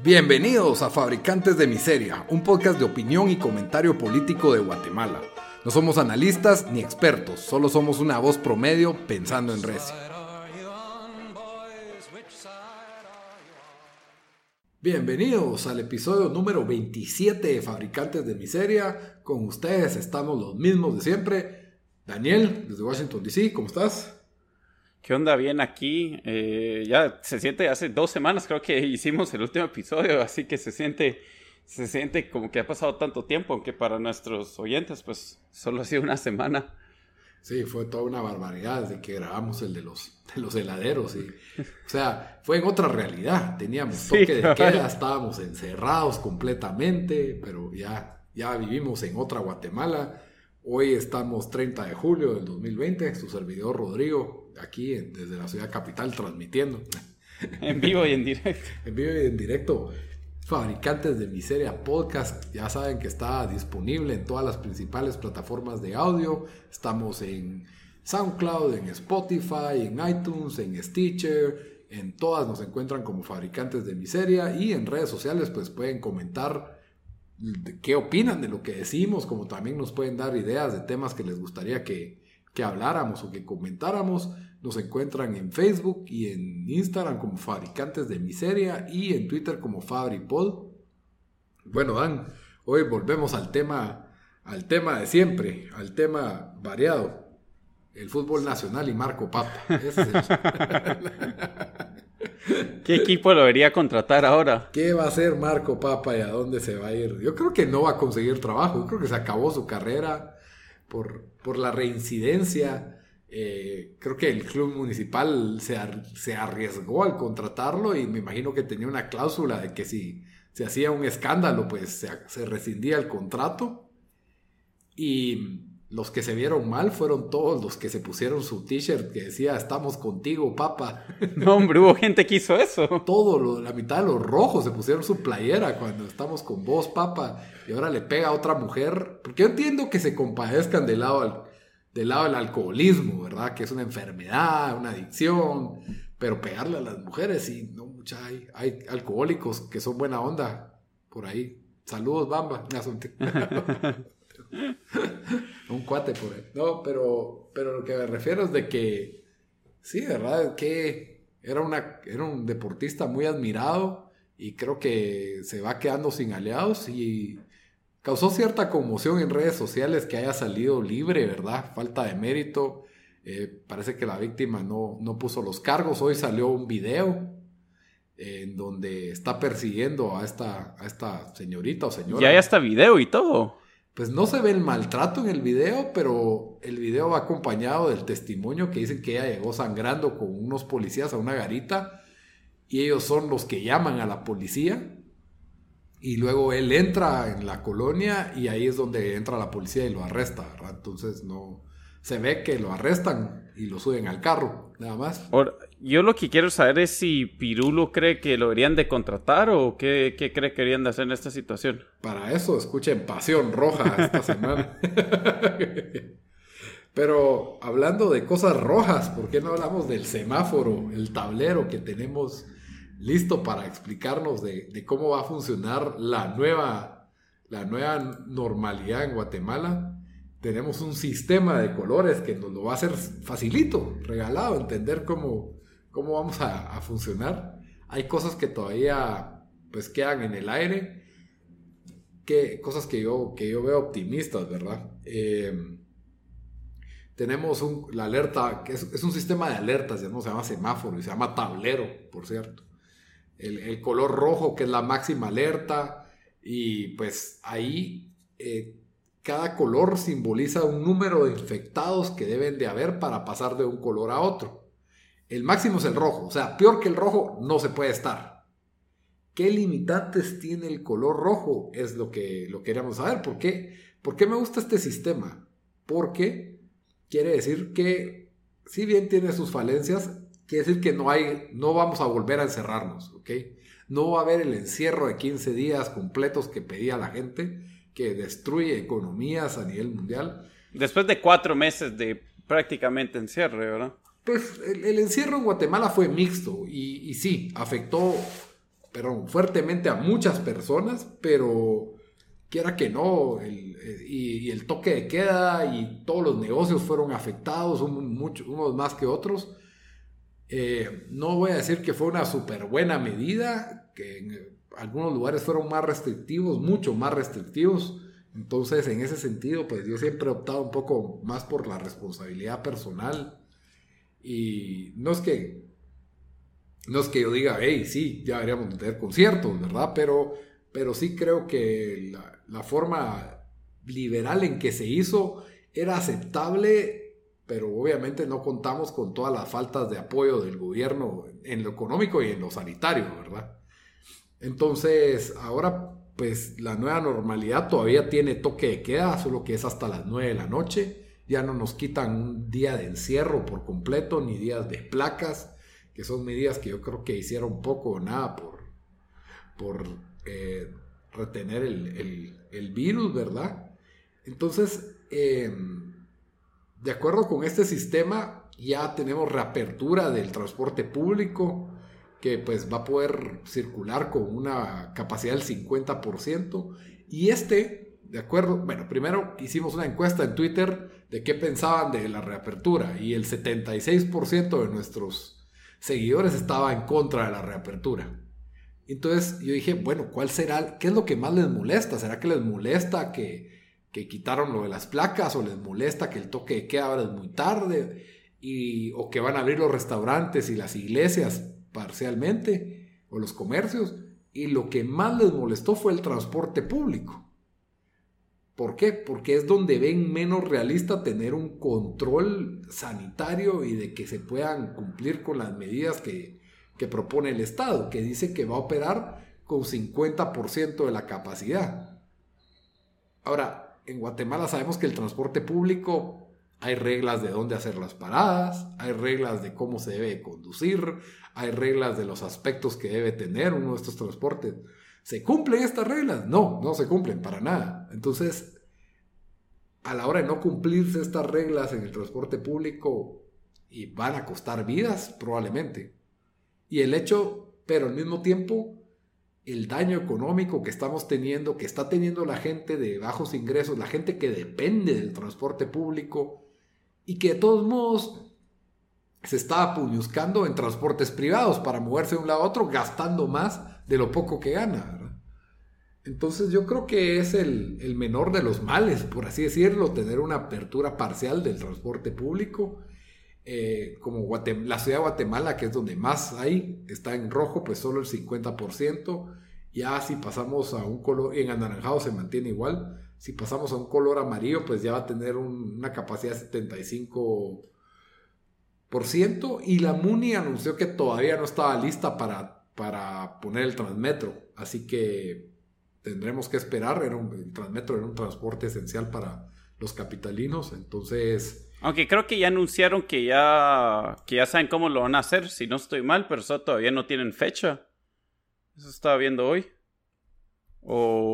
Bienvenidos a Fabricantes de Miseria, un podcast de opinión y comentario político de Guatemala. No somos analistas ni expertos, solo somos una voz promedio pensando en recio. Bienvenidos al episodio número 27 de Fabricantes de Miseria. Con ustedes estamos los mismos de siempre. Daniel, desde Washington DC, ¿cómo estás? ¿Qué onda? Bien aquí. Eh, ya se siente, hace dos semanas creo que hicimos el último episodio, así que se siente, se siente como que ha pasado tanto tiempo, aunque para nuestros oyentes pues solo ha sido una semana. Sí, fue toda una barbaridad desde que grabamos el de los, de los heladeros. Y, o sea, fue en otra realidad. Teníamos toque de queda, estábamos encerrados completamente, pero ya, ya vivimos en otra Guatemala. Hoy estamos 30 de julio del 2020, su servidor Rodrigo, aquí desde la ciudad capital, transmitiendo. En vivo y en directo. en vivo y en directo. Fabricantes de Miseria Podcast, ya saben que está disponible en todas las principales plataformas de audio. Estamos en SoundCloud, en Spotify, en iTunes, en Stitcher. En todas nos encuentran como Fabricantes de Miseria y en redes sociales pues pueden comentar qué opinan de lo que decimos, como también nos pueden dar ideas de temas que les gustaría que, que habláramos o que comentáramos. Nos encuentran en Facebook y en Instagram como Fabricantes de Miseria y en Twitter como FabriPod. Bueno, Dan, hoy volvemos al tema, al tema de siempre, al tema variado. El fútbol nacional y Marco Papa. ¿Qué equipo lo debería contratar ahora? ¿Qué va a hacer Marco Papa y a dónde se va a ir? Yo creo que no va a conseguir trabajo. Yo creo que se acabó su carrera por, por la reincidencia eh, creo que el club municipal se, se, arriesgó al contratarlo y me imagino que tenía una cláusula de que si se hacía un escándalo, pues se, se rescindía el contrato. Y los que se vieron mal fueron todos los que se pusieron su t-shirt que decía estamos contigo, papa. No, hombre, hubo gente que hizo eso. Todo, la mitad de los rojos se pusieron su playera cuando estamos con vos, papa. Y ahora le pega a otra mujer. Porque yo entiendo que se compadezcan del lado del lado del alcoholismo, ¿verdad? Que es una enfermedad, una adicción, pero pegarle a las mujeres, y no, mucha, hay, hay alcohólicos que son buena onda por ahí. Saludos, Bamba. Un cuate por ahí. No, pero, pero lo que me refiero es de que, sí, ¿verdad? Que era, una, era un deportista muy admirado y creo que se va quedando sin aliados y Causó cierta conmoción en redes sociales que haya salido libre, ¿verdad? Falta de mérito. Eh, parece que la víctima no, no, puso los cargos. Hoy salió un video en donde está persiguiendo a esta, a esta señorita o señora. Ya hay hasta video y todo. Pues no se ve el maltrato en el video, pero el video va acompañado del testimonio que dicen que ella llegó sangrando con unos policías a una garita y ellos son los que llaman a la policía y luego él entra en la colonia y ahí es donde entra la policía y lo arresta, ¿verdad? Entonces no se ve que lo arrestan y lo suben al carro, nada más. yo lo que quiero saber es si Pirulo cree que lo deberían de contratar o qué, qué cree que deberían de hacer en esta situación. Para eso escuchen Pasión Roja esta semana. Pero hablando de cosas rojas, ¿por qué no hablamos del semáforo, el tablero que tenemos listo para explicarnos de, cómo va a funcionar la nueva, la nueva normalidad en Guatemala. Tenemos un sistema de colores que nos lo va a hacer facilito, regalado, entender cómo, cómo vamos a, funcionar. Hay cosas que todavía pues quedan en el aire, que, cosas que yo, que yo veo optimistas, ¿verdad? Eh, tenemos un, la alerta, que es, un sistema de alertas, ya no se llama semáforo y se llama tablero, por cierto el, color rojo, que es la máxima alerta, y pues ahí eh, cada color simboliza un número de infectados que deben de haber para pasar de un color a otro. El máximo es el rojo, o sea, peor que el rojo no se puede estar. ¿Qué limitantes tiene el color rojo? Es lo que lo queríamos saber. ¿Por qué? ¿Por qué me gusta este sistema? Porque quiere decir que, si bien tiene sus falencias, Quiere decir que no hay, no vamos a volver a encerrarnos, ¿ok? No va a haber el encierro de 15 días completos que pedía la gente, que destruye economías a nivel mundial. Después de cuatro meses de prácticamente encierro, ¿verdad? Pues el, encierro en Guatemala fue mixto y, y, sí, afectó perdón, fuertemente a muchas personas, pero quiera que no, eh, y, el toque de queda y todos los negocios fueron afectados, unos más que otros. Eh, no voy a decir que fue una súper buena medida, que en algunos lugares fueron más restrictivos, mucho más restrictivos. Entonces, en ese sentido, pues yo siempre he optado un poco más por la responsabilidad personal. Y no es que, no es que yo diga, hey, sí, ya deberíamos tener conciertos, ¿verdad? Pero, pero sí creo que la forma liberal en que se hizo era aceptable pero obviamente no contamos con todas las faltas de apoyo del gobierno en lo económico y en lo sanitario, ¿verdad? Entonces, ahora pues la nueva normalidad todavía tiene toque de queda, solo que es hasta las 9 de la noche. Ya no nos quitan un día de encierro por completo, ni días de placas, que son medidas que yo creo que hicieron poco o nada por, por eh, retener el, virus, ¿verdad? Entonces, em, de acuerdo con este sistema, ya tenemos reapertura del transporte público, que pues va a poder circular con una capacidad del 50%. Y este, de acuerdo, bueno, primero hicimos una encuesta en Twitter de qué pensaban de la reapertura y el 76% de nuestros seguidores estaba en contra de la reapertura. Entonces yo dije, bueno, ¿cuál será? ¿Qué es lo que más les molesta? ¿Será que les molesta que, quitaron lo de las placas o les molesta que el toque de queda ahora es muy tarde? Y, o que van a abrir los restaurantes y las iglesias parcialmente, o los comercios, y lo que más les molestó fue el transporte público. ¿Por qué? Porque es donde ven menos realista tener un control sanitario y de que se puedan cumplir con las medidas que, que propone el Estado, que dice que va a operar con 50% de la capacidad. Ahora, en Guatemala sabemos que el transporte público hay reglas de dónde hacer las paradas, hay reglas de cómo se debe conducir, hay reglas de los aspectos que debe tener uno de estos transportes. ¿Se cumplen estas reglas? No, no se cumplen para nada. Entonces, a la hora de no cumplirse estas reglas en el transporte público, y van a costar vidas, probablemente. Y el hecho, pero al mismo tiempo, el daño económico que estamos teniendo, que está teniendo la gente de bajos ingresos, la gente que depende del transporte público, y que de todos modos se estaba puñuscando en transportes privados para moverse de un lado a otro, gastando más de lo poco que gana. Entonces yo creo que es el, menor de los males, por así decirlo, tener una apertura parcial del transporte público. Eh, como la ciudad de Guatemala, que es donde más hay, está en rojo, pues solo el 50%. Ya si pasamos a un color, en anaranjado se mantiene igual. Si pasamos a un color amarillo, pues ya va a tener una capacidad de 75% y la MUNI anunció que todavía no estaba lista para, para poner el Transmetro, así que tendremos que esperar, era el Transmetro era un transporte esencial para los capitalinos, entonces... Aunque creo que ya anunciaron que ya, que ya saben cómo lo van a hacer, si no estoy mal, pero eso todavía no tienen fecha. Eso estaba viendo hoy.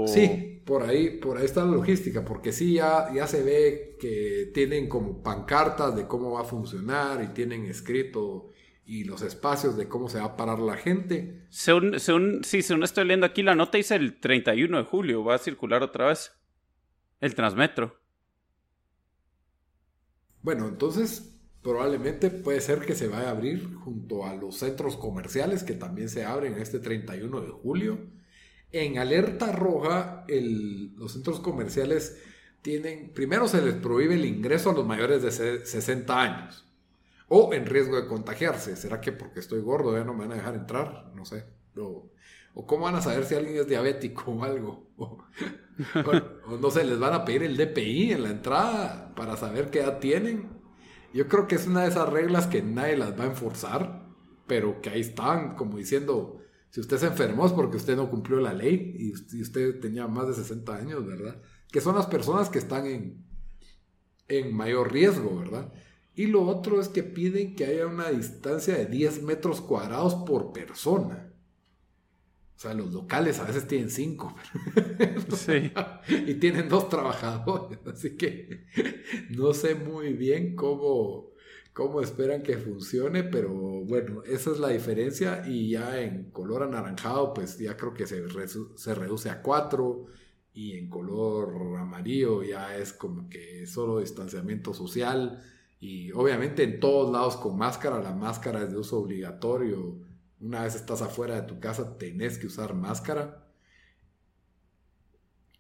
Sí, por ahí, por ahí está la logística, porque sí, ya, ya se ve que tienen como pancartas de cómo va a funcionar y tienen escrito y los espacios de cómo se va a parar la gente. Según, según, sí, según estoy leyendo aquí, la nota dice el 31 de julio, va a circular otra vez el Transmetro. Bueno, entonces probablemente puede ser que se vaya a abrir junto a los centros comerciales que también se abren este 31 de julio en alerta roja, los centros comerciales tienen, primero se les prohíbe el ingreso a los mayores de 60 años o en riesgo de contagiarse. ¿Será que porque estoy gordo ya no me van a dejar entrar? No sé. O, cómo van a saber si alguien es diabético o algo. no sé, les van a pedir el DPI en la entrada para saber qué edad tienen. Yo creo que es una de esas reglas que nadie las va a enforzar, pero que ahí están como diciendo, si usted se enfermó es porque usted no cumplió la ley y usted tenía más de 60 años, ¿verdad? Que son las personas que están en, en mayor riesgo, ¿verdad? Y lo otro es que piden que haya una distancia de 10 metros cuadrados por persona. O sea, los locales a veces tienen 5. Sí. y tienen dos trabajadores. Así que no sé muy bien cómo, cómo esperan que funcione, pero bueno, esa es la diferencia y ya en color anaranjado pues ya creo que se, se reduce a 4 y en color amarillo ya es como que solo distanciamiento social y obviamente en todos lados con máscara, la máscara es de uso obligatorio. Una vez estás afuera de tu casa tenés que usar máscara.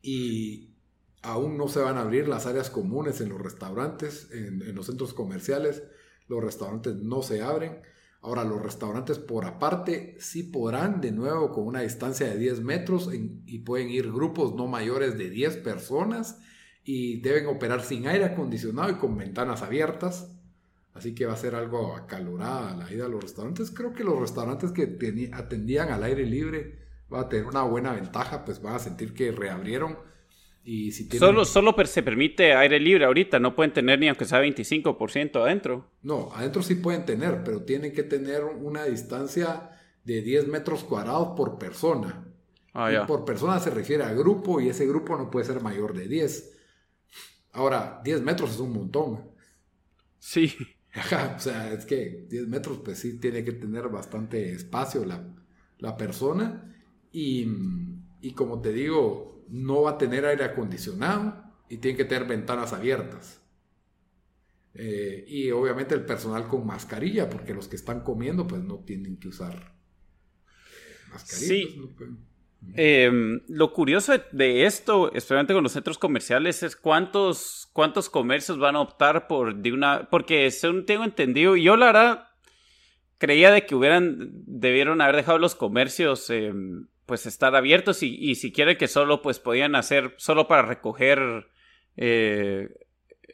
Y aún no se van a abrir las áreas comunes en los restaurantes, en, los centros comerciales. Los restaurantes no se abren. Ahora, los restaurantes por aparte sí podrán de nuevo con una distancia de 10 metros y pueden ir grupos no mayores de 10 personas y deben operar sin aire acondicionado y con ventanas abiertas. Así que va a ser algo acalorada la ida a los restaurantes. Creo que los restaurantes que atendían al aire libre van a tener una buena ventaja, pues van a sentir que reabrieron. Y si solo, solo se permite aire libre ahorita, no pueden tener ni aunque sea 25% adentro. No, adentro sí pueden tener, pero tienen que tener una distancia de 10 metros cuadrados por persona. Ah, y por persona se refiere a grupo y ese grupo no puede ser mayor de 10. Ahora, 10 metros es un montón. Sí. Ajá, o sea, es que 10 metros, pues sí, tiene que tener bastante espacio la, persona. Y, como te digo, no va a tener aire acondicionado y tiene que tener ventanas abiertas. Eh, y obviamente el personal con mascarilla, porque los que están comiendo, pues no tienen que usar mascarilla. Sí. Em, lo curioso de esto, especialmente con los centros comerciales, es cuántos, cuántos comercios van a optar por de una. Porque según tengo entendido, yo la verdad creía de que hubieran, debieron haber dejado los comercios em, pues estar abiertos y, si quieren que solo pues podían hacer solo para recoger eh,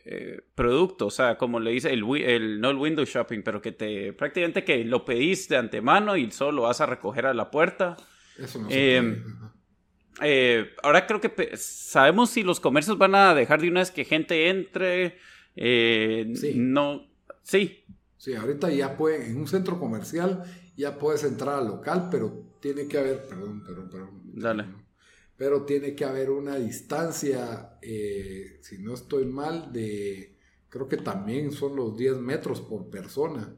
eh, productos, o sea, como le dice el, el, no el window shopping, pero que te prácticamente que lo pedís de antemano y solo lo vas a recoger a la puerta. Em, eh, ahora creo que sabemos si los comercios van a dejar de una vez que gente entre. Eh, sí. No. Sí. Sí, ahorita ya puede, en un centro comercial ya puedes entrar al local, pero tiene que haber, perdón, perdón, perdón. Dale. Pero tiene que haber una distancia, eh, si no estoy mal, de, creo que también son los 10 metros por persona.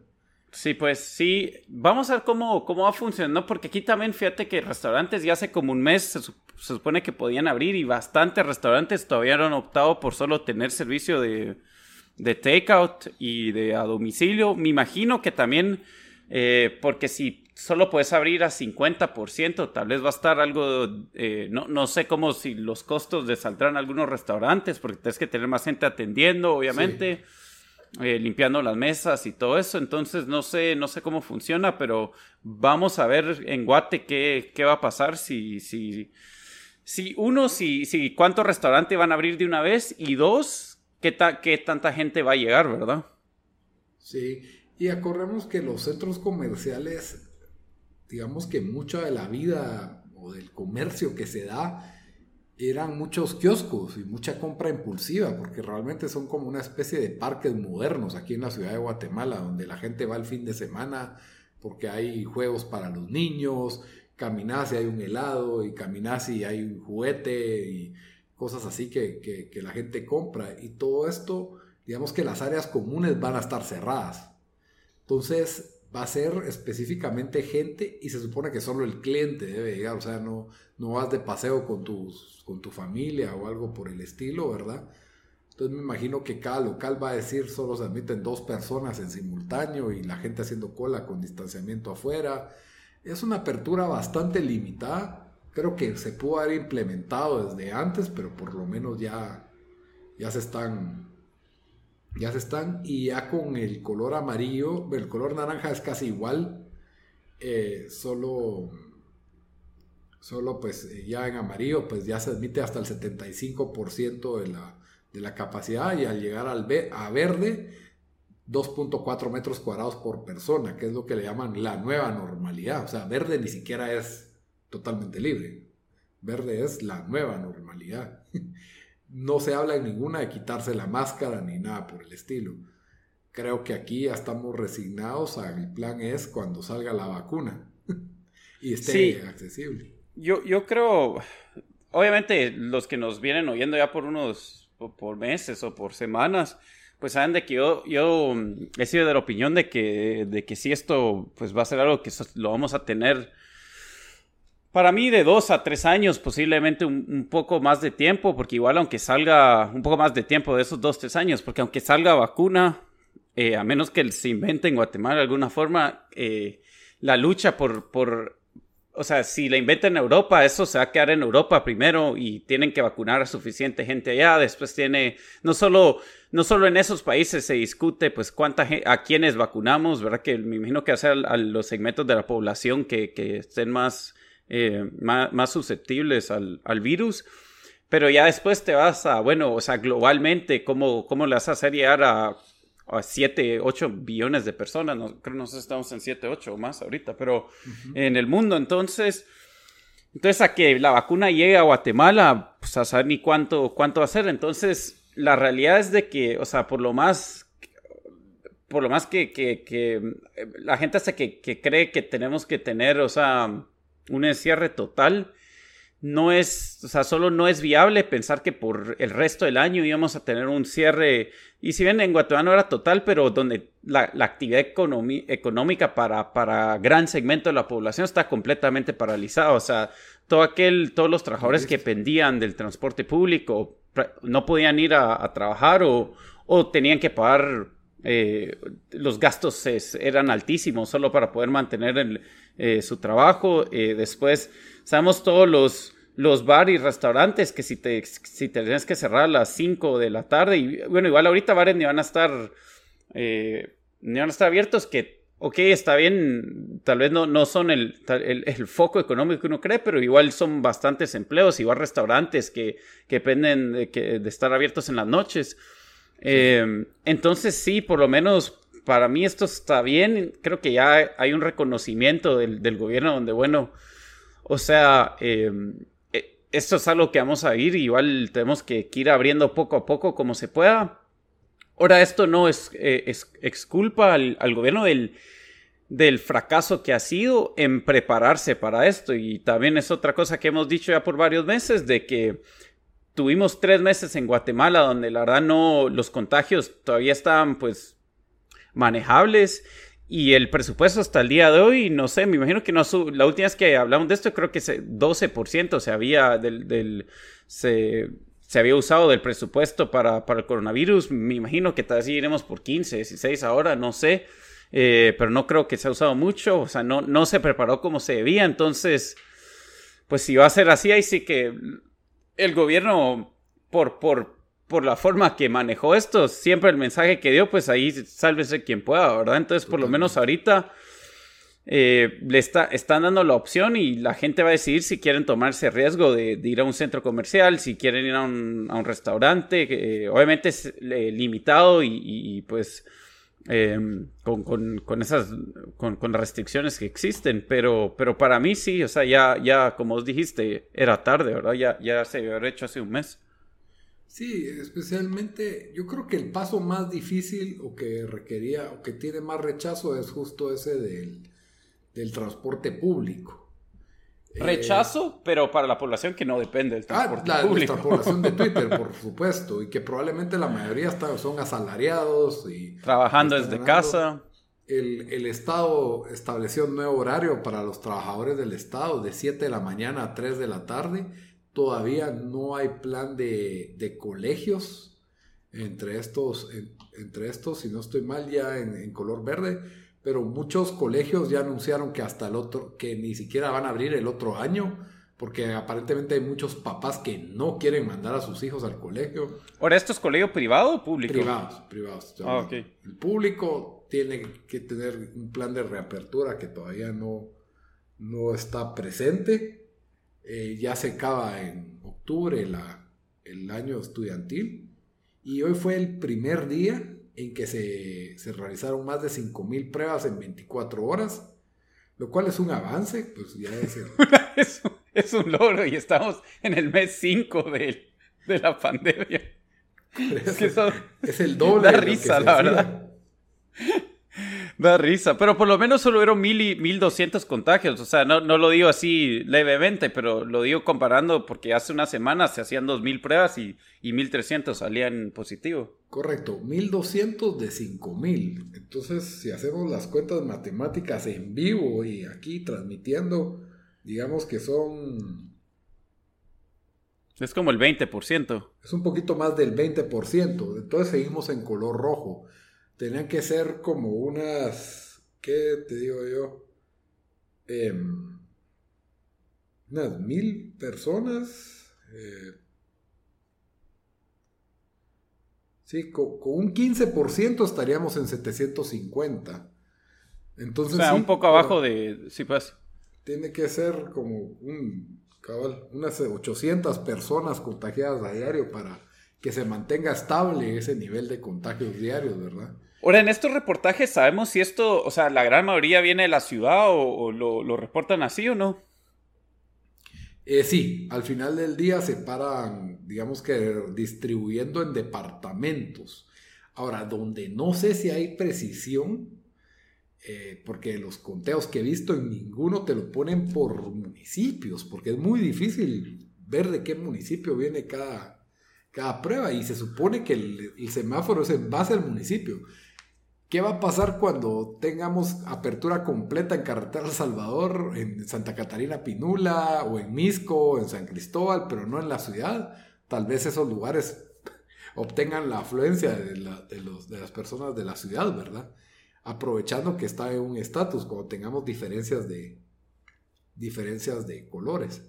Sí, pues sí. Vamos a ver cómo, cómo va funcionando, porque aquí también fíjate que restaurantes ya hace como un mes se, supone que podían abrir y bastantes restaurantes todavía han optado por solo tener servicio de, de takeout y de a domicilio. Me imagino que también, eh, porque si solo puedes abrir a 50%, tal vez va a estar algo, eh, no, no sé cómo si los costos de saldrán algunos restaurantes, porque tienes que tener más gente atendiendo, obviamente. Eh, limpiando las mesas y todo eso. Entonces no sé, no sé cómo funciona, pero vamos a ver en Guate qué, qué va a pasar si, si, si uno, si, si cuántos restaurantes van a abrir de una vez y dos, qué, qué tanta gente va a llegar, ¿verdad? Sí, y acordemos que los centros comerciales, digamos que mucha de la vida o del comercio que se da eran muchos kioscos y mucha compra impulsiva, porque realmente son como una especie de parques modernos aquí en la ciudad de Guatemala, donde la gente va el fin de semana porque hay juegos para los niños, caminas y hay un helado, y caminas y hay un juguete y cosas así que, que la gente compra. Y todo esto, digamos que las áreas comunes van a estar cerradas. Entonces, va a ser específicamente gente y se supone que solo el cliente debe llegar, o sea, no, no vas de paseo con, tus, con tu familia o algo por el estilo, ¿verdad? Entonces me imagino que cada local va a decir solo se admiten dos personas en simultáneo y la gente haciendo cola con distanciamiento afuera. Es una apertura bastante limitada. Creo que se pudo haber implementado desde antes, pero por lo menos ya, ya se están ya se están y ya con el color amarillo, el color naranja es casi igual, eh, solo, solo pues eh, ya en amarillo pues ya se admite hasta el 75% de la, de la capacidad y al llegar al a verde 2.4 metros cuadrados por persona, que es lo que le llaman la nueva normalidad, o sea, verde ni siquiera es totalmente libre, verde es la nueva normalidad. no se habla en ninguna de quitarse la máscara ni nada por el estilo. Creo que aquí ya estamos resignados a el plan es cuando salga la vacuna y esté accesible. Yo, yo creo, obviamente los que nos vienen oyendo ya por unos por meses o por semanas, pues saben de que yo, yo mm, he sido de la opinión de que, de que si esto pues va a ser algo que lo vamos a tener para mí de dos a tres años, posiblemente un, poco más de tiempo, porque igual aunque salga un poco más de tiempo de esos dos, tres años, porque aunque salga vacuna, eh, a menos que se invente en Guatemala de alguna forma, eh, la lucha por, por, o sea, si la inventa en Europa, eso se va a quedar en Europa primero y tienen que vacunar a suficiente gente allá, después tiene, no solo, no solo en esos países se discute pues cuánta a quiénes vacunamos, ¿verdad? Que me imagino que hacer a, los segmentos de la población que, que estén más eh, más, susceptibles al, virus. Pero ya después te vas a, bueno, o sea, globalmente, ¿cómo, cómo le vas a hacer llegar a, a 7, 8 billones de personas? No, creo no sé si estamos en 7, 8 o más ahorita, pero en el mundo. Entonces, entonces a que la vacuna llegue a Guatemala, pues a saber ni cuánto, cuánto va a ser. Entonces, la realidad es de que, o sea, por lo más por lo más que, que, que la gente hace que, que cree que tenemos que tener, o sea, un encierre total, no es, o sea, solo no es viable pensar que por el resto del año íbamos a tener un cierre, y si bien en Guatemala no era total, pero donde la, actividad económica para, para gran segmento de la población está completamente paralizada, o sea, todo aquel, todos los trabajadores que pendían del transporte público no podían ir a, trabajar o, o, tenían que pagar, eh, los gastos eran altísimos solo para poder mantener el, eh, su trabajo. Eh, después, sabemos todos los, los bares y restaurantes que si te, si tienes que cerrar a las 5 de la tarde, y bueno, igual ahorita bares ni van a estar, eh, ni van a estar abiertos, que, ok, está bien, tal vez no, no son el, el, foco económico que uno cree, pero igual son bastantes empleos, igual restaurantes que, que dependen de, que, de estar abiertos en las noches. Entonces sí, por lo menos para mí esto está bien. Creo que ya hay un reconocimiento del, gobierno donde, bueno, o sea, em, e, esto es algo que vamos a ir. Igual tenemos que, ir abriendo poco a poco como se pueda. Ahora, esto no es, eh, al, gobierno del, del fracaso que ha sido en prepararse para esto. Y también es otra cosa que hemos dicho ya por varios meses, de que tuvimos tres meses en Guatemala donde la verdad no, los contagios todavía estaban pues manejables. Y el presupuesto hasta el día de hoy, no sé, me imagino que no la última vez que hablamos de esto, creo que 12% se había del, se, había usado del presupuesto para, para, el coronavirus. Me imagino que tal vez iremos por 15, 16 ahora, no sé. Eh, pero no creo que se ha usado mucho. O sea, no, no se preparó como se debía. Entonces, pues si va a ser así, ahí sí que el gobierno, por, por, por la forma que manejó esto, siempre el mensaje que dio, pues ahí sálvese quien pueda, ¿verdad? Entonces, por lo menos ahorita eh, le está, están dando la opción y la gente va a decidir si quieren tomarse riesgo de, ir a un centro comercial, si quieren ir a un, a un restaurante, eh, obviamente es eh, limitado y, pues em, con, con, con, esas con, con, restricciones que existen, pero, pero para mí sí, o sea, ya, ya como os dijiste, era tarde, ¿verdad? Ya, ya se había hecho hace un mes. Sí, especialmente yo creo que el paso más difícil o que requería o que tiene más rechazo es justo ese del, transporte público. Rechazo, pero para la población que no depende del ah, transporte ah, la, público. La población de Twitter, por supuesto, y que probablemente la mayoría son asalariados y... Trabajando desde casa. El, el, Estado estableció un nuevo horario para los trabajadores del Estado de 7 de la mañana a 3 de la tarde Todavía no hay plan de, colegios entre estos, entre estos, si no estoy mal, ya en, color verde, pero muchos colegios ya anunciaron que hasta el otro, que ni siquiera van a abrir el otro año, porque aparentemente hay muchos papás que no quieren mandar a sus hijos al colegio. ¿Ahora esto es colegio privado o público? Privados, privados. Ah, El público tiene que tener un plan de reapertura que todavía no, no está presente. Eh, ya se acaba en octubre el año estudiantil y hoy fue el primer día en que se, realizaron más de 5.000 pruebas en 24 horas, lo cual es un avance, pues ya es, es, un logro y estamos en el mes 5 de, la pandemia. Es, el doble. Da risa, la verdad. Da risa, pero por lo menos solo hubieron mil y mil doscientos contagios. O sea, no, no lo digo así levemente, pero lo digo comparando porque hace una semana se hacían dos mil pruebas y, y mil trescientos salían positivo. Correcto, 1200 de 5000. Entonces, si hacemos las cuentas matemáticas en vivo y aquí transmitiendo, digamos que son... Es como el 20%. Es un poquito más del 20%. Entonces seguimos en color rojo. Tenían que ser como unas... ¿Qué te digo yo? Em, unas mil personas. Eh, Sí, con, un 15% estaríamos en 750. Entonces, o sea, un poco abajo de... Sí, pues. Tiene que ser como un, cabal, unas 800 personas contagiadas a diario para que se mantenga estable ese nivel de contagios diarios, ¿verdad? Ahora, en estos reportajes sabemos si esto, o sea, la gran mayoría viene de la ciudad o, lo, lo reportan así o no. Eh, sí, al final del día se paran, digamos que distribuyendo en departamentos. Ahora, donde no sé si hay precisión, eh, porque los conteos que he visto en ninguno te lo ponen por municipios, porque es muy difícil ver de qué municipio viene cada, cada prueba y se supone que el, semáforo es en base al municipio. ¿Qué va a pasar cuando tengamos apertura completa en Carretera El Salvador, en Santa Catarina Pinula, o en Misco, en San Cristóbal, pero no en la ciudad? Tal vez esos lugares obtengan la afluencia de, las personas de la ciudad, ¿verdad? Aprovechando que está en un estatus, cuando tengamos diferencias de, diferencias de colores.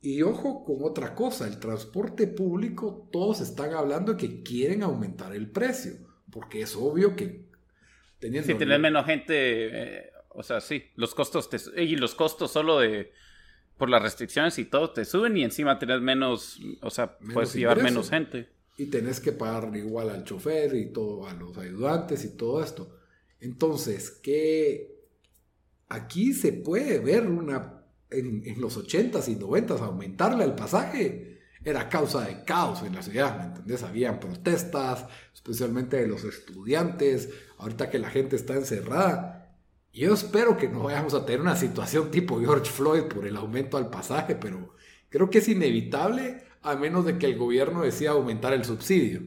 Y ojo con otra cosa, el transporte público, todos están hablando que quieren aumentar el precio porque es obvio que teniendo... Si tienes menos gente, eh, o sea, sí, los costos te, y los costos solo de por las restricciones y todo te suben y encima tenés menos, o sea, puedes llevar menos gente. Y tenés que pagar igual al chofer y todo, a los ayudantes y todo esto. Entonces, que aquí se puede ver una, en, en los 80s y 90s, aumentarle al pasaje era causa de caos en la ciudad, ¿me entendés? Habían protestas, especialmente de los estudiantes, ahorita que la gente está encerrada. Yo espero que no vayamos a tener una situación tipo George Floyd por el aumento al pasaje, pero creo que es inevitable a menos de que el gobierno decida aumentar el subsidio,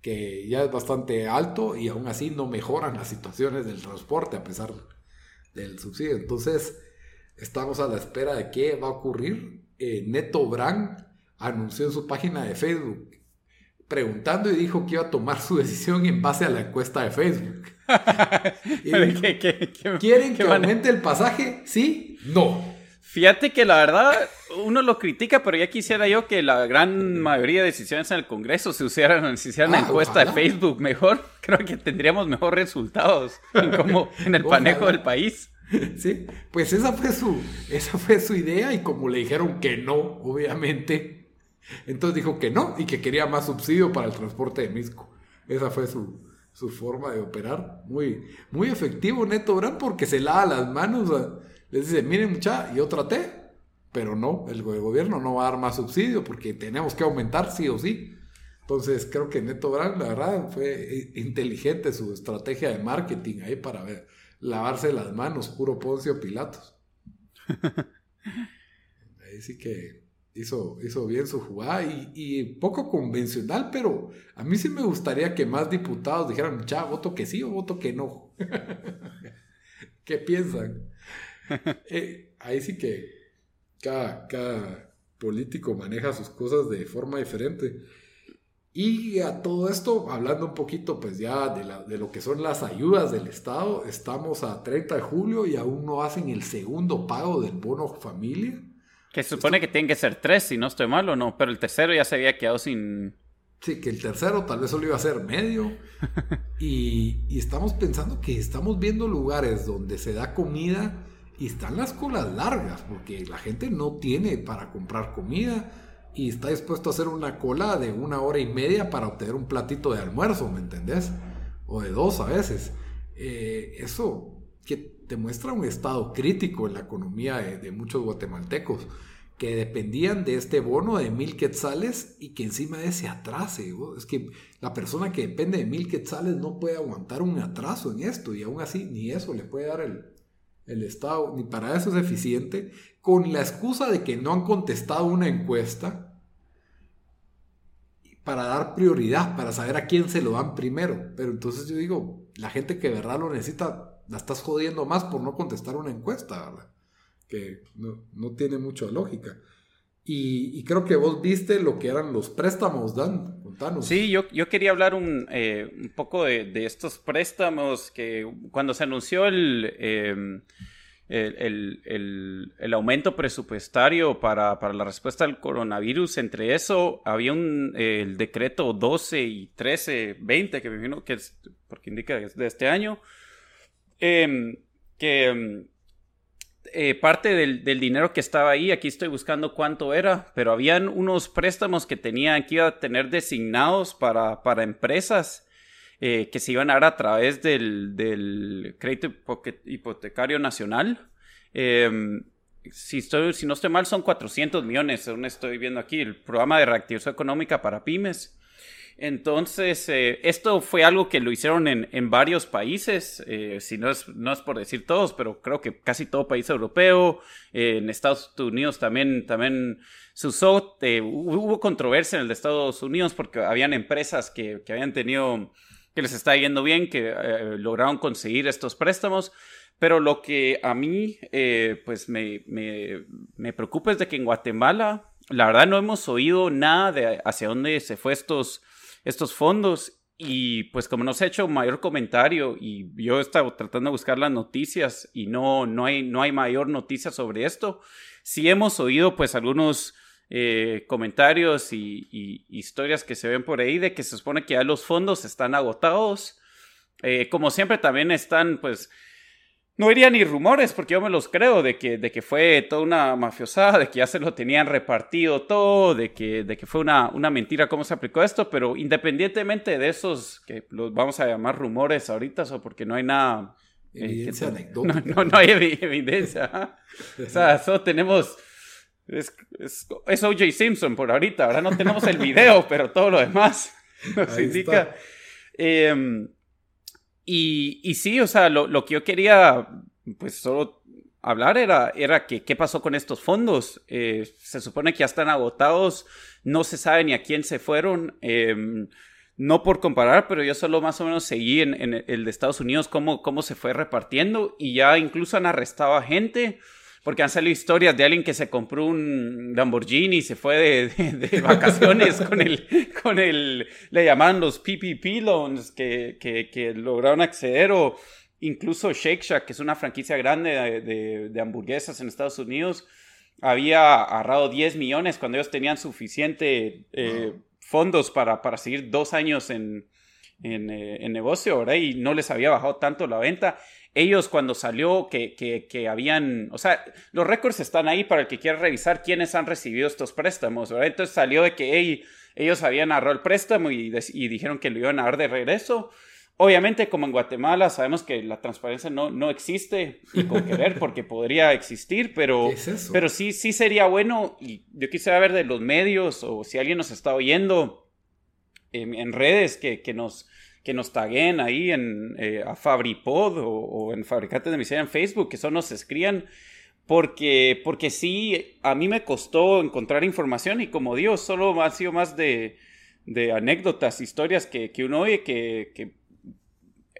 que ya es bastante alto y aún así no mejoran las situaciones del transporte a pesar del subsidio. Entonces, estamos a la espera de qué va a ocurrir. Eh, Neto Brand anunció en su página de Facebook preguntando y dijo que iba a tomar su decisión en base a la encuesta de Facebook. ¿Quieren que aumente el pasaje? ¿Sí? No. Fíjate que la verdad uno lo critica, pero ya quisiera yo que la gran mayoría de decisiones en el Congreso se hicieran, se hicieran ah, encuesta de Facebook mejor. Creo que tendríamos mejores resultados en, como, en el panejo del país. Sí, pues esa fue su, esa fue su idea y como le dijeron que no, obviamente, entonces dijo que no y que quería más subsidio para el transporte de Misco. Esa fue su, forma de operar. Muy, muy efectivo Neto Brand porque se lava las manos. Les dice, miren mucha, yo traté, pero no, el, gobierno no va a dar más subsidio porque tenemos que aumentar sí o sí. Entonces creo que Neto Brand, la verdad, fue inteligente su estrategia de marketing ahí para ver, lavarse las manos, puro Poncio Pilatos. Ahí sí que hizo, hizo bien su jugada y, poco convencional, pero a mí sí me gustaría que más diputados dijeran, ya, voto que sí o voto que no. ¿Qué piensan? Eh, ahí sí que cada, cada político maneja sus cosas de forma diferente. Y a todo esto, hablando un poquito pues ya de, la, de, lo que son las ayudas del Estado, estamos a 30 de julio y aún no hacen el segundo pago del bono familia. Que se supone que tienen que ser tres, si no estoy mal o no, pero el tercero ya se había quedado sin... Sí, que el tercero tal vez solo iba a ser medio. y, estamos pensando que estamos viendo lugares donde se da comida y están las colas largas, porque la gente no tiene para comprar comida y está dispuesto a hacer una cola de una hora y media para obtener un platito de almuerzo, ¿me entendés? O de dos a veces. Eh, eso que te muestra un estado crítico en la economía de, muchos guatemaltecos que dependían de este bono de mil quetzales y que encima de ese atrase. Es que la persona que depende de mil quetzales no puede aguantar un atraso en esto y aún así ni eso le puede dar el, el Estado, ni para eso es eficiente, con la excusa de que no han contestado una encuesta. para dar prioridad, para saber a quién se lo dan primero. Pero entonces yo digo, la gente que verdad lo necesita, la estás jodiendo más por no contestar una encuesta, ¿verdad? Que no, no tiene mucha lógica. Y, creo que vos viste lo que eran los préstamos, Dan. Contanos. Sí, yo, yo quería hablar un, eh, un poco de, de, estos préstamos que cuando se anunció el, em, el, el, el, aumento presupuestario para, para, la respuesta al coronavirus, entre eso había un, el decreto 12 y 13, 20, que me imagino que es, porque indica que es de este año, em, que em, eh, parte del, dinero que estaba ahí, aquí estoy buscando cuánto era, pero habían unos préstamos que tenían que iba a tener designados para, para empresas eh, que se iban a dar a través del, crédito hipotecario nacional. Em, si, estoy, si no estoy mal, son 400 millones, según estoy viendo aquí, el programa de reactivación económica para pymes. Entonces, eh, esto fue algo que lo hicieron en, en varios países, eh, si no es, no es por decir todos, pero creo que casi todo país europeo, eh, en Estados Unidos también, también se usó, hubo controversia en el de Estados Unidos porque habían empresas que, que habían tenido, que les está yendo bien, que lograron conseguir estos préstamos. Pero lo que a mí, pues, me, me, me preocupa es de que en Guatemala, la verdad no hemos oído nada de hacia dónde se fue estos estos fondos y pues como no se ha hecho mayor comentario y yo he estado tratando de buscar las noticias y no, no, hay, no hay mayor noticia sobre esto, sí hemos oído pues algunos eh, comentarios y, historias que se ven por ahí de que se supone que ya los fondos están agotados. Eh, como siempre también están pues no iría ni rumores, porque yo me los creo, de que, de que fue toda una mafiosada, de que ya se lo tenían repartido todo, de que, de que fue una, una mentira cómo se aplicó esto, pero independientemente de esos, que los vamos a llamar rumores ahorita, o porque no hay nada... Eh, evidencia no, no, hay evidencia. o sea, solo tenemos... Es, es, OJ Simpson por ahorita, ahora no tenemos el video, pero todo lo demás nos indica... Eh, y, sí, o sea, lo, que yo quería, pues solo hablar era, era que qué pasó con estos fondos. Eh, se supone que ya están agotados, no se sabe ni a quién se fueron. Em, no por comparar, pero yo solo más o menos seguí en, en el de Estados Unidos cómo, cómo se fue repartiendo y ya incluso han arrestado a gente porque han salido historias de alguien que se compró un Lamborghini y se fue de, vacaciones con el, con el, le llaman los PPP loans que, que, lograron acceder o incluso Shake Shack, que es una franquicia grande de, hamburguesas en Estados Unidos, había agarrado 10 millones cuando ellos tenían suficiente eh, fondos para, para seguir dos años en, en, eh, en negocio, ¿verdad? Y no les había bajado tanto la venta ellos cuando salió que, que, habían, o sea, los récords están ahí para el que quiera revisar quiénes han recibido estos préstamos, ¿verdad? Entonces salió de que ellos habían agarrado el préstamo y, dijeron que lo iban a dar de regreso. Obviamente, como en Guatemala, sabemos que la transparencia no, no existe y con querer porque podría existir, pero, pero sí, sí sería bueno y yo quisiera ver de los medios o si alguien nos está oyendo en, redes que, que nos que nos taguen ahí en eh, a Fabripod o, en Fabricantes de Miseria en Facebook, que son nos escriban, porque, porque sí, a mí me costó encontrar información y como digo, solo ha sido más de, de anécdotas, historias que, que uno oye que, que,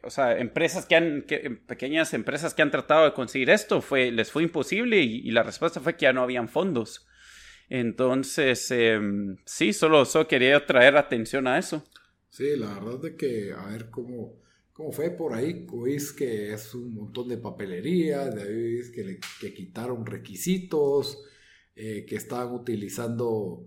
o sea, empresas que han, pequeñas empresas que han tratado de conseguir esto, fue, les fue imposible y, la respuesta fue que ya no habían fondos. Entonces, em, sí, solo, solo quería traer atención a eso. Sí, la verdad de que, a ver cómo, cómo fue por ahí, oís que es un montón de papelería, de ahí que, le, que quitaron requisitos, eh, que estaban utilizando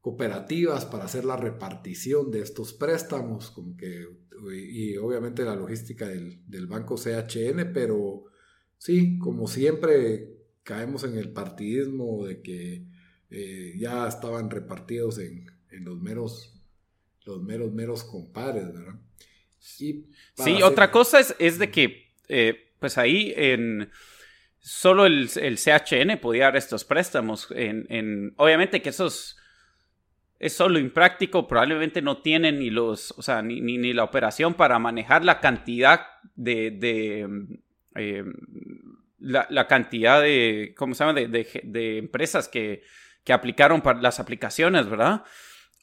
cooperativas para hacer la repartición de estos préstamos, como que, y, obviamente la logística del, del, banco CHN, pero sí, como siempre caemos en el partidismo de que eh, ya estaban repartidos en, en los meros los meros, meros compadres, ¿verdad? sí, otra cosa es, es de que, eh, pues ahí en solo el, el, CHN podía dar estos préstamos. En, en, obviamente que esos es solo impráctico, probablemente no tienen ni los, o sea, ni, ni, la operación para manejar la cantidad de, de eh, la, la, cantidad de, ¿cómo se llama?, de, de, de empresas que, que aplicaron para las aplicaciones, ¿verdad?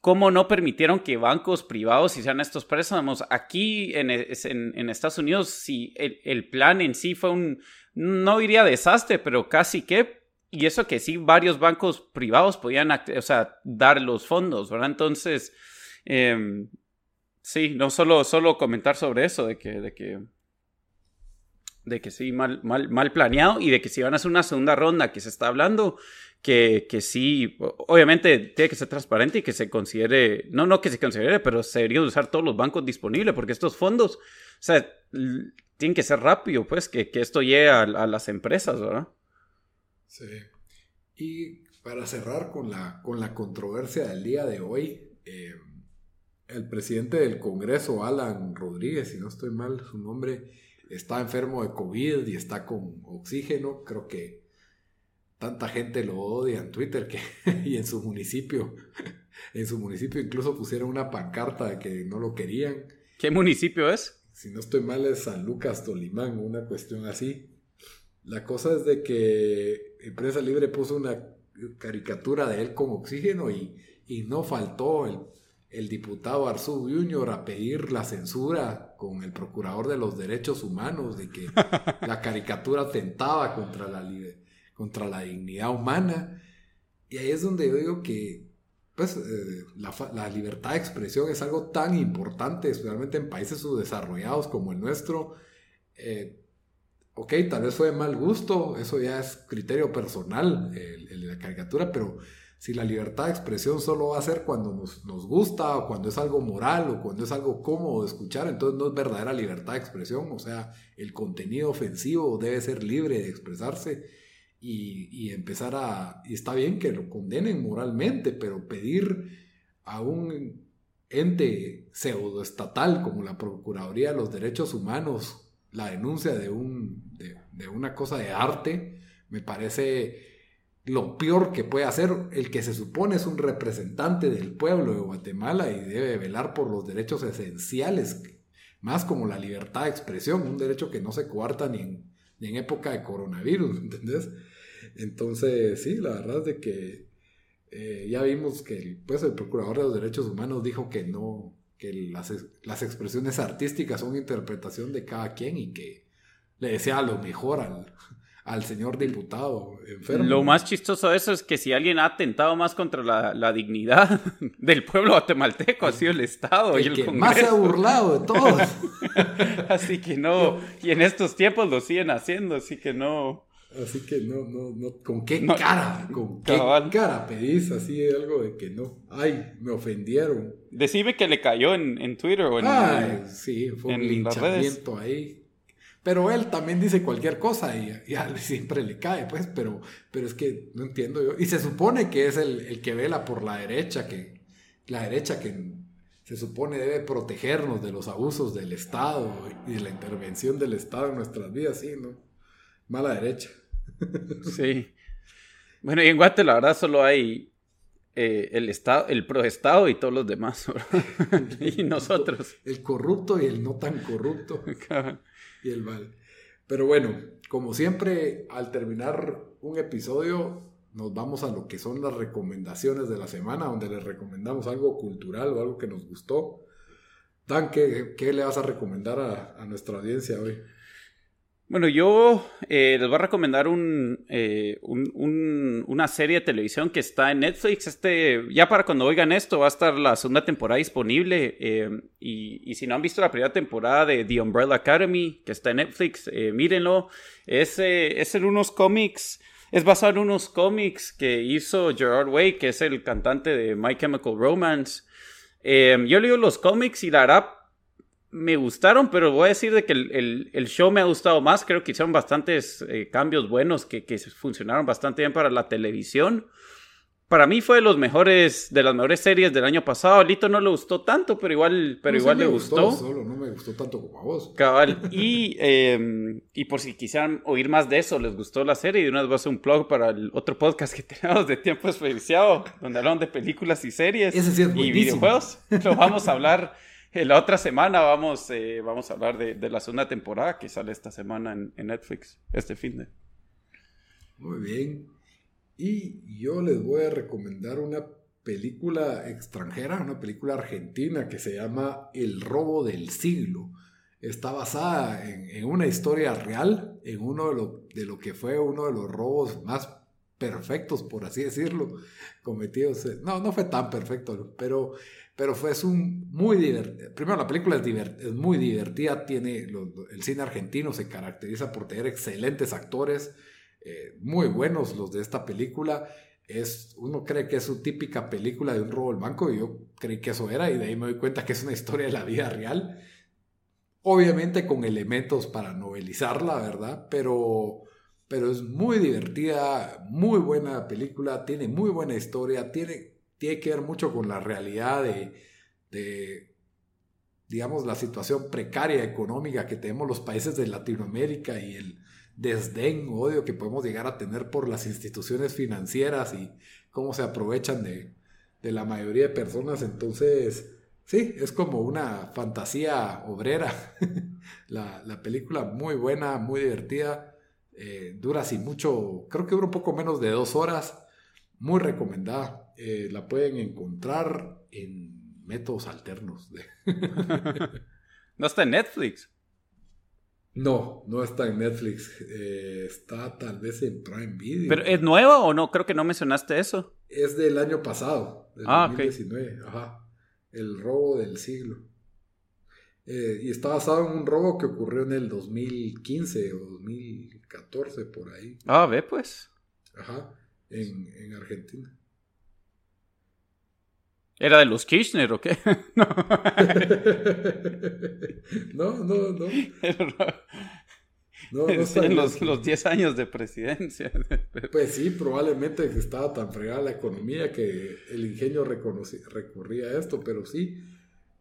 Cómo no permitieron que bancos privados hicieran estos préstamos. Aquí en, en, Estados Unidos, si el, plan en sí fue un, no diría desastre, pero casi que, y eso que sí, varios bancos privados podían, o sea, dar los fondos, ¿verdad? Entonces, em, sí, no solo, solo comentar sobre eso, de que, de que de que sí, mal, mal, mal planeado y de que si van a hacer una segunda ronda que se está hablando, que, que sí, obviamente tiene que ser transparente y que se considere, no, no que se considere, pero se deberían usar todos los bancos disponibles porque estos fondos, o sea, tienen que ser rápido, pues, que, que esto llegue a, las empresas, ¿verdad? Sí. Y para cerrar con la, con la controversia del día de hoy, eh, el presidente del Congreso, Alan Rodríguez, si no estoy mal su nombre, está enfermo de COVID y está con oxígeno. Creo que tanta gente lo odia en Twitter que, y en su municipio. En su municipio incluso pusieron una pancarta de que no lo querían. ¿Qué municipio es? Si no estoy mal es San Lucas Tolimán, una cuestión así. La cosa es de que Empresa Libre puso una caricatura de él con oxígeno y, y no faltó el el diputado Arzú Junior a pedir la censura con el procurador de los derechos humanos de que la caricatura tentaba contra la, contra la dignidad humana. Y ahí es donde yo digo que pues, eh, la, libertad de expresión es algo tan importante, especialmente en países subdesarrollados como el nuestro. Eh, ok, tal vez fue de mal gusto, eso ya es criterio personal, el, la caricatura, pero si la libertad de expresión solo va a ser cuando nos, gusta o cuando es algo moral o cuando es algo cómodo de escuchar, entonces no es verdadera libertad de expresión. O sea, el contenido ofensivo debe ser libre de expresarse y, empezar a... Y está bien que lo condenen moralmente, pero pedir a un ente pseudoestatal como la Procuraduría de los Derechos Humanos la denuncia de, un, de una cosa de arte, me parece lo peor que puede hacer el que se supone es un representante del pueblo de Guatemala y debe velar por los derechos esenciales, más como la libertad de expresión, un derecho que no se coarta ni en, en época de coronavirus, ¿entendés? Entonces, sí, la verdad es de que eh, ya vimos que el, pues, el Procurador de los Derechos Humanos dijo que no, que las, las expresiones artísticas son interpretación de cada quien y que le desea lo mejor al, al señor diputado enfermo. Lo más chistoso de eso es que si alguien ha atentado más contra la, dignidad del pueblo guatemalteco ha sido el Estado y el que Más se ha burlado de todos. así que no, y en estos tiempos lo siguen haciendo, así que no. Así que no, no, no, ¿con qué cara? ¿Con qué cara pedís así algo de que no? Ay, me ofendieron. Decime que le cayó en, Twitter o en, Ay, sí, fue un linchamiento ahí pero él también dice cualquier cosa y, siempre le cae, pues, pero, pero es que no entiendo yo. Y se supone que es el, que vela por la derecha, que la derecha que se supone debe protegernos de los abusos del Estado y de la intervención del Estado en nuestras vidas, sí, ¿no? Mala derecha. Sí. Bueno, y en Guate la verdad solo hay eh, el Estado, el pro-Estado y todos los demás, y nosotros. El corrupto y el no tan corrupto y el mal. Pero bueno, como siempre, al terminar un episodio, nos vamos a lo que son las recomendaciones de la semana, donde les recomendamos algo cultural o algo que nos gustó. Dan, ¿qué, le vas a recomendar a, a nuestra audiencia hoy? Bueno, yo eh, les voy a recomendar eh, un, una serie de televisión que está en Netflix. Este, ya para cuando oigan esto, va a estar la segunda temporada disponible. Eh, y, si no han visto la primera temporada de The Umbrella Academy, que está en Netflix, mírenlo. Es, es en unos cómics, es basado en unos cómics que hizo Gerard Way, que es el cantante de My Chemical Romance. yo leo los cómics y la verdad me gustaron, pero voy a decir de que el, show me ha gustado más. Creo que hicieron bastantes eh, cambios buenos que, funcionaron bastante bien para la televisión. Para mí fue de los mejores, de las mejores series del año pasado. A Lito no le gustó tanto, pero igual, pero igual le gustó. Solo no me gustó tanto como a vos. Cabal. Y, em, y por si quisieran oír más de eso, les gustó la serie. Y de una vez voy a hacer un blog para el otro podcast que tenemos de tiempo desperdiciado, donde hablan de películas y series y videojuegos. Lo vamos a hablar la otra semana vamos, eh, vamos a hablar de, la segunda temporada que sale esta semana en, Netflix, este fin de. Muy bien. Y yo les voy a recomendar una película extranjera, una película argentina que se llama El robo del siglo. Está basada en, una historia real, en uno de lo, de lo que fue uno de los robos más perfectos, por así decirlo, cometidos. No, no fue tan perfecto, pero, pero fue es un muy divertido. Primero, la película es, es muy divertida, tiene, el cine argentino se caracteriza por tener excelentes actores, eh, muy buenos los de esta película. Es, uno cree que es su típica película de un robo al banco y yo creí que eso era y de ahí me doy cuenta que es una historia de la vida real. Obviamente con elementos para novelizarla, ¿verdad? Pero pero es muy divertida, muy buena película, tiene muy buena historia, tiene, tiene que ver mucho con la realidad de, digamos, la situación precaria económica que tenemos los países de Latinoamérica y el desdén, odio que podemos llegar a tener por las instituciones financieras y cómo se aprovechan de, la mayoría de personas. Entonces, sí, es como una fantasía obrera. la, la película muy buena, muy divertida eh, dura así mucho, creo que dura un poco menos de dos horas. Muy recomendada. Eh, la pueden encontrar en métodos alternos. ¿No está en Netflix? No, no está en Netflix. Eh, está tal vez en Prime Video. ¿Pero es nueva o no? Creo que no mencionaste eso. Es del año pasado, del ah, 2019. Ajá. El robo del siglo. Eh, y está basado en un robo que ocurrió en el 2015 o 2014, por ahí. Ah, ve pues. Ajá, en, Argentina. ¿Era de los Kirchner o qué? no, no, no. no. Los, los 10 años de presidencia. Pues sí, probablemente estaba tan fregada la economía que el ingenio recurría a esto, pero sí,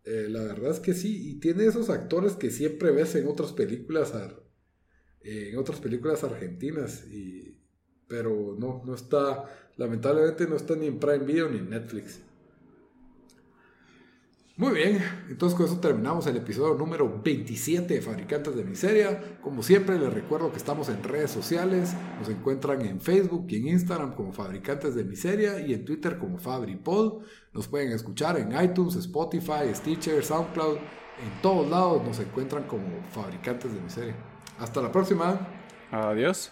eh, la verdad es que sí, y tiene esos actores que siempre ves en otras películas, en otras películas argentinas, y, pero no, no está, lamentablemente no está ni en Prime Video ni en Netflix. Muy bien, entonces con eso terminamos el episodio número 27 de Fabricantes de Miseria. Como siempre les recuerdo que estamos en redes sociales, nos encuentran en Facebook y en Instagram como Fabricantes de Miseria y en Twitter como FabriPod. Nos pueden escuchar en iTunes, Spotify, Stitcher, SoundCloud, en todos lados nos encuentran como Fabricantes de Miseria. Hasta la próxima. Adiós.